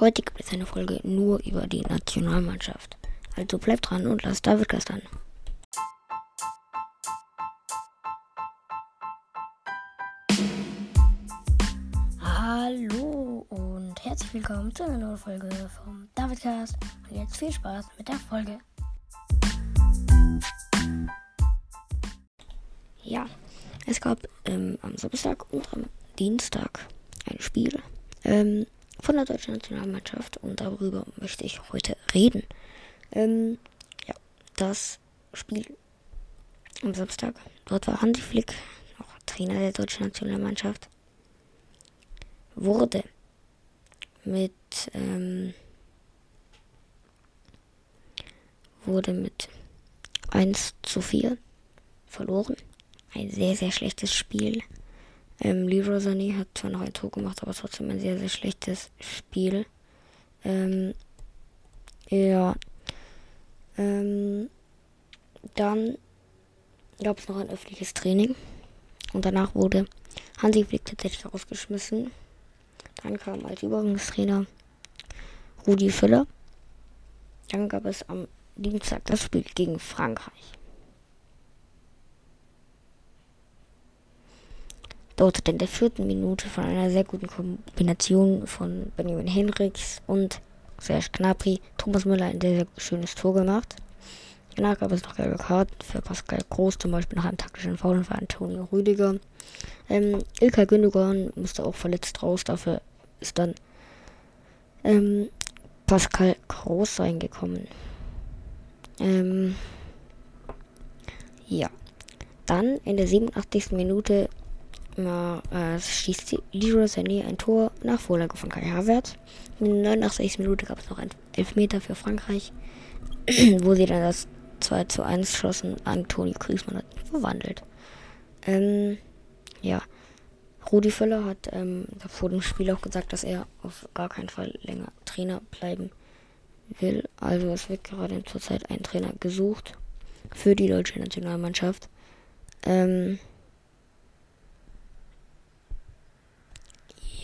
Heute gibt es eine Folge nur über die Nationalmannschaft. Also bleibt dran und lasst David Gast an. Hallo und herzlich willkommen zu einer neuen Folge vom Davidcast. Und jetzt viel Spaß mit der Folge. Ja, es gab ähm, am Samstag und am Dienstag ein Spiel ähm, von der deutschen Nationalmannschaft und darüber möchte ich heute reden. Ähm, ja, das Spiel am Samstag. Dort war Hansi Flick, noch Trainer der deutschen Nationalmannschaft, wurde mit ähm, wurde mit 1 zu 4 verloren. Ein sehr, sehr schlechtes Spiel. Ähm, Leroy Sané hat zwar noch ein Tor gemacht, aber trotzdem ein sehr, sehr schlechtes Spiel. Ähm, ja. Ähm, dann gab es noch ein öffentliches Training. Und danach wurde Hansi Flick tatsächlich rausgeschmissen. Dann kam als Übergangstrainer Rudi Völler. Dann gab es am Dienstag das Spiel gegen Frankreich. Dort in der vierten Minute von einer sehr guten Kombination von Benjamin Henrichs und Serge Gnabry Thomas Müller ein sehr, sehr schönes Tor gemacht. Danach gab es noch gelbe Karten für Pascal Groß, zum Beispiel nach einem taktischen Foul für Antonio Rüdiger. Ähm, Ilkay Gündogan musste auch verletzt raus, dafür ist dann ähm, Pascal Groß reingekommen. Ähm, ja. Dann in der 87. Minute na, äh, schießt Leroy Sané ein Tor nach Vorlage von Kai Havertz. In der 89. Minute gab es noch ein Elfmeter für Frankreich, wo sie dann das 2 zu 1 schossen. Antonio Griezmann hat verwandelt. Ähm, ja. Rudi Völler hat ähm, vor dem Spiel auch gesagt, dass er auf gar keinen Fall länger Trainer bleiben will. Also es wird gerade zurzeit ein Trainer gesucht für die deutsche Nationalmannschaft. Ähm,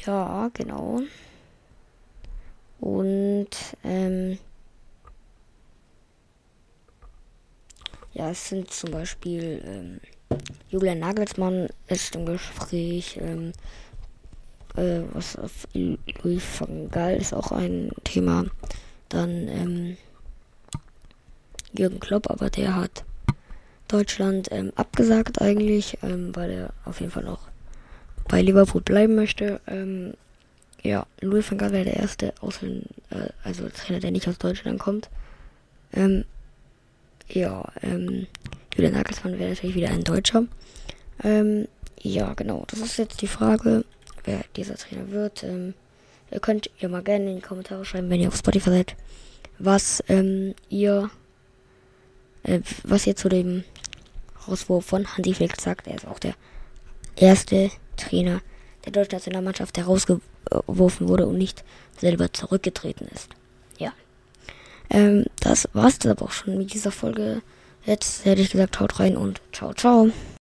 Ja, genau. Und ähm, ja, es sind zum Beispiel ähm, Julian Nagelsmann ist im Gespräch. Ähm, äh, was auf Louis van Gaal ist auch ein Thema. Dann ähm, Jürgen Klopp, aber der hat Deutschland ähm, abgesagt eigentlich, ähm, weil er auf jeden Fall noch bei Liverpool bleiben möchte. Ähm, ja, Louis van Gaal wäre der erste Ausländer, äh, also Trainer, der nicht aus Deutschland kommt. Ähm, ja, ähm, Julian Nagelsmann wäre natürlich wieder ein Deutscher. Ähm, ja, genau, das ist jetzt die Frage, wer dieser Trainer wird. Ähm, ihr könnt ihr mal gerne in die Kommentare schreiben, wenn ihr auf Spotify seid, was ähm, ihr, äh, was ihr zu dem Rauswurf von Hansi Flick sagt. Er ist auch der erste Trainer der deutschen Nationalmannschaft, der rausgeworfen wurde und nicht selber zurückgetreten ist. Ja. Ähm, das war's dann aber auch schon mit dieser Folge. Jetzt hätte ich gesagt, haut rein und ciao, ciao.